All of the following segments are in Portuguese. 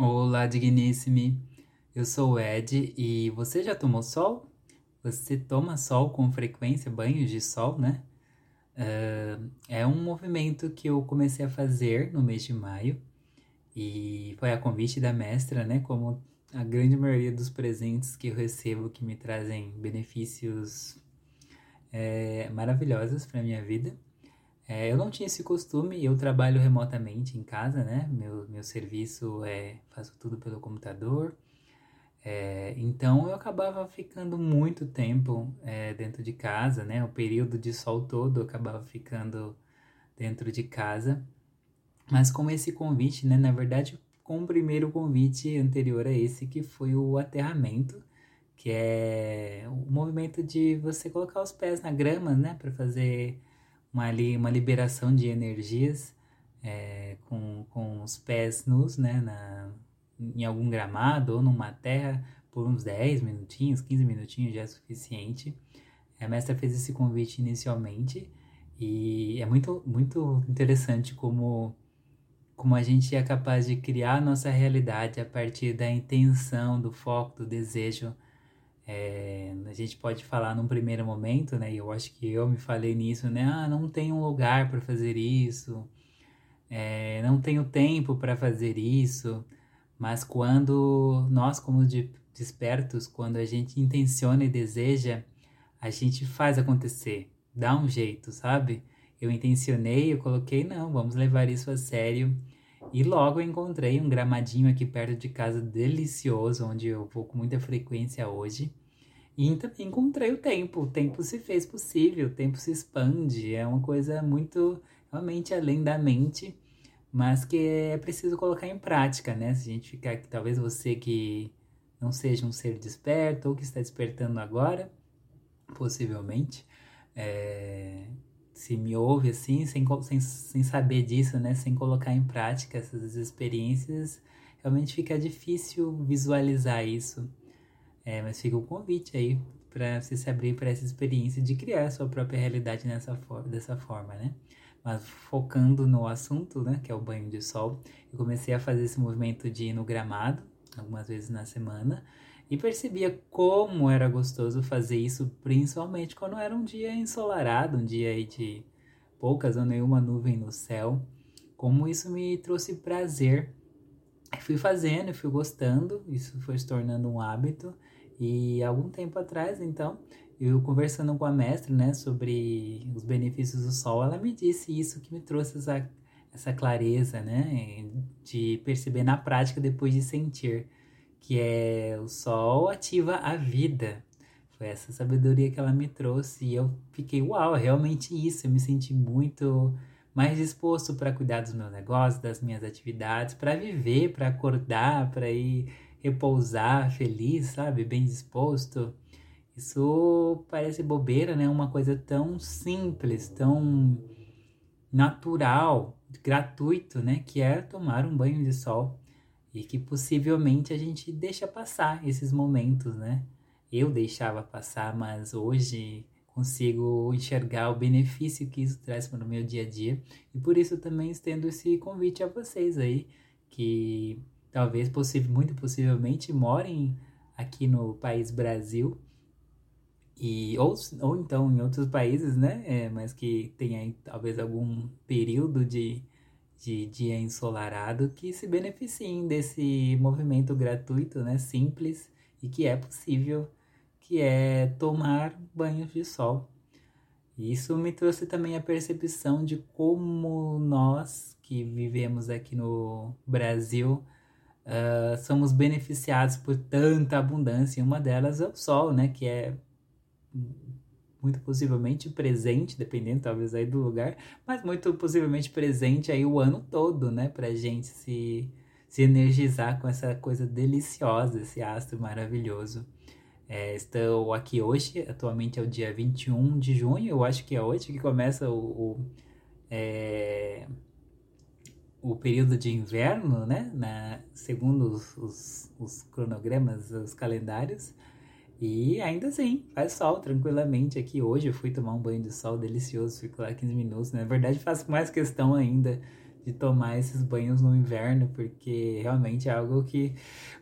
Olá, digníssime. Eu sou o Ed e você já tomou sol? Você toma sol com frequência, banhos de sol, né? Uh, é um movimento que eu comecei a fazer no mês de maio e foi a convite da mestra, né? Como a grande maioria dos presentes que eu recebo que me trazem benefícios é, maravilhosos para minha vida. É, eu não tinha esse costume, eu trabalho remotamente em casa, né? Meu, meu serviço é faço tudo pelo computador. É, então eu acabava ficando muito tempo é, dentro de casa, né? O período de sol todo eu acabava ficando dentro de casa. Mas com esse convite, né? Na verdade, com o primeiro convite anterior a esse, que foi o aterramento, que é o movimento de você colocar os pés na grama, né? Para fazer uma, uma liberação de energias é, com, com os pés nus, né? Na, em algum gramado ou numa terra por uns 10 minutinhos, 15 minutinhos já é suficiente. A mestra fez esse convite inicialmente e é muito, muito interessante como como a gente é capaz de criar a nossa realidade a partir da intenção, do foco, do desejo. É, a gente pode falar num primeiro momento, né? E eu acho que eu me falei nisso, né? Ah, não tenho um lugar para fazer isso, é, não tenho tempo para fazer isso. Mas quando nós, como de, despertos, quando a gente intenciona e deseja, a gente faz acontecer, dá um jeito, sabe? Eu intencionei, eu coloquei, não, vamos levar isso a sério. E logo eu encontrei um gramadinho aqui perto de casa delicioso, onde eu vou com muita frequência hoje. E também encontrei o tempo. O tempo se fez possível, o tempo se expande. É uma coisa muito, realmente além da mente, mas que é preciso colocar em prática, né? Se a gente ficar aqui, talvez você que não seja um ser desperto ou que está despertando agora, possivelmente, é, se me ouve assim, sem, sem, sem saber disso, né? Sem colocar em prática essas experiências, realmente fica difícil visualizar isso. É, mas fica o um convite aí para você se abrir para essa experiência de criar a sua própria realidade nessa for dessa forma, né? Mas focando no assunto, né, que é o banho de sol, eu comecei a fazer esse movimento de ir no gramado, algumas vezes na semana, e percebia como era gostoso fazer isso, principalmente quando era um dia ensolarado, um dia aí de poucas ou nenhuma nuvem no céu. Como isso me trouxe prazer. Fui fazendo, fui gostando, isso foi se tornando um hábito. E algum tempo atrás, então, eu conversando com a mestra, né, sobre os benefícios do sol, ela me disse isso que me trouxe essa, essa clareza, né, de perceber na prática depois de sentir que é o sol ativa a vida. Foi essa sabedoria que ela me trouxe e eu fiquei, uau, é realmente isso. Eu me senti muito mais disposto para cuidar dos meus negócios, das minhas atividades, para viver, para acordar, para ir repousar feliz, sabe? Bem disposto. Isso parece bobeira, né? Uma coisa tão simples, tão natural, gratuito, né? Que é tomar um banho de sol e que possivelmente a gente deixa passar esses momentos, né? Eu deixava passar, mas hoje consigo enxergar o benefício que isso traz para o meu dia a dia e por isso também estendo esse convite a vocês aí que talvez possível, muito possivelmente morem aqui no país Brasil e ou, ou então em outros países, né? É, mas que tenha talvez algum período de de dia ensolarado que se beneficiem desse movimento gratuito, né, simples e que é possível, que é tomar banhos de sol. Isso me trouxe também a percepção de como nós que vivemos aqui no Brasil uh, somos beneficiados por tanta abundância. E uma delas é o sol, né, que é muito possivelmente presente, dependendo talvez aí do lugar, mas muito possivelmente presente aí o ano todo, né, pra gente se, se energizar com essa coisa deliciosa, esse astro maravilhoso. É, estou aqui hoje, atualmente é o dia 21 de junho, eu acho que é hoje que começa o, o, é, o período de inverno, né, na, segundo os, os, os cronogramas, os calendários, e ainda assim, faz sol tranquilamente aqui. Hoje eu fui tomar um banho de sol delicioso, fico lá 15 minutos. Na verdade, faço mais questão ainda de tomar esses banhos no inverno, porque realmente é algo que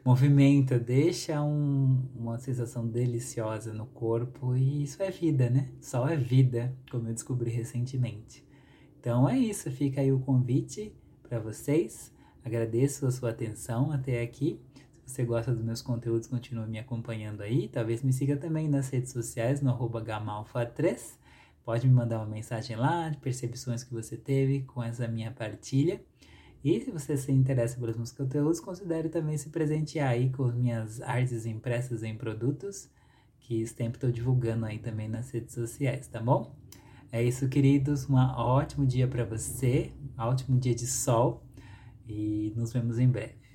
movimenta, deixa um, uma sensação deliciosa no corpo e isso é vida, né? Sol é vida, como eu descobri recentemente. Então é isso, fica aí o convite para vocês. Agradeço a sua atenção até aqui. Se você gosta dos meus conteúdos, continue me acompanhando aí. Talvez me siga também nas redes sociais, no gamalfa3 Pode me mandar uma mensagem lá de percepções que você teve com essa minha partilha. E se você se interessa pelos meus conteúdos, considere também se presentear aí com minhas artes impressas em produtos, que sempre estou divulgando aí também nas redes sociais, tá bom? É isso, queridos. Um ótimo dia para você, um ótimo dia de sol e nos vemos em breve.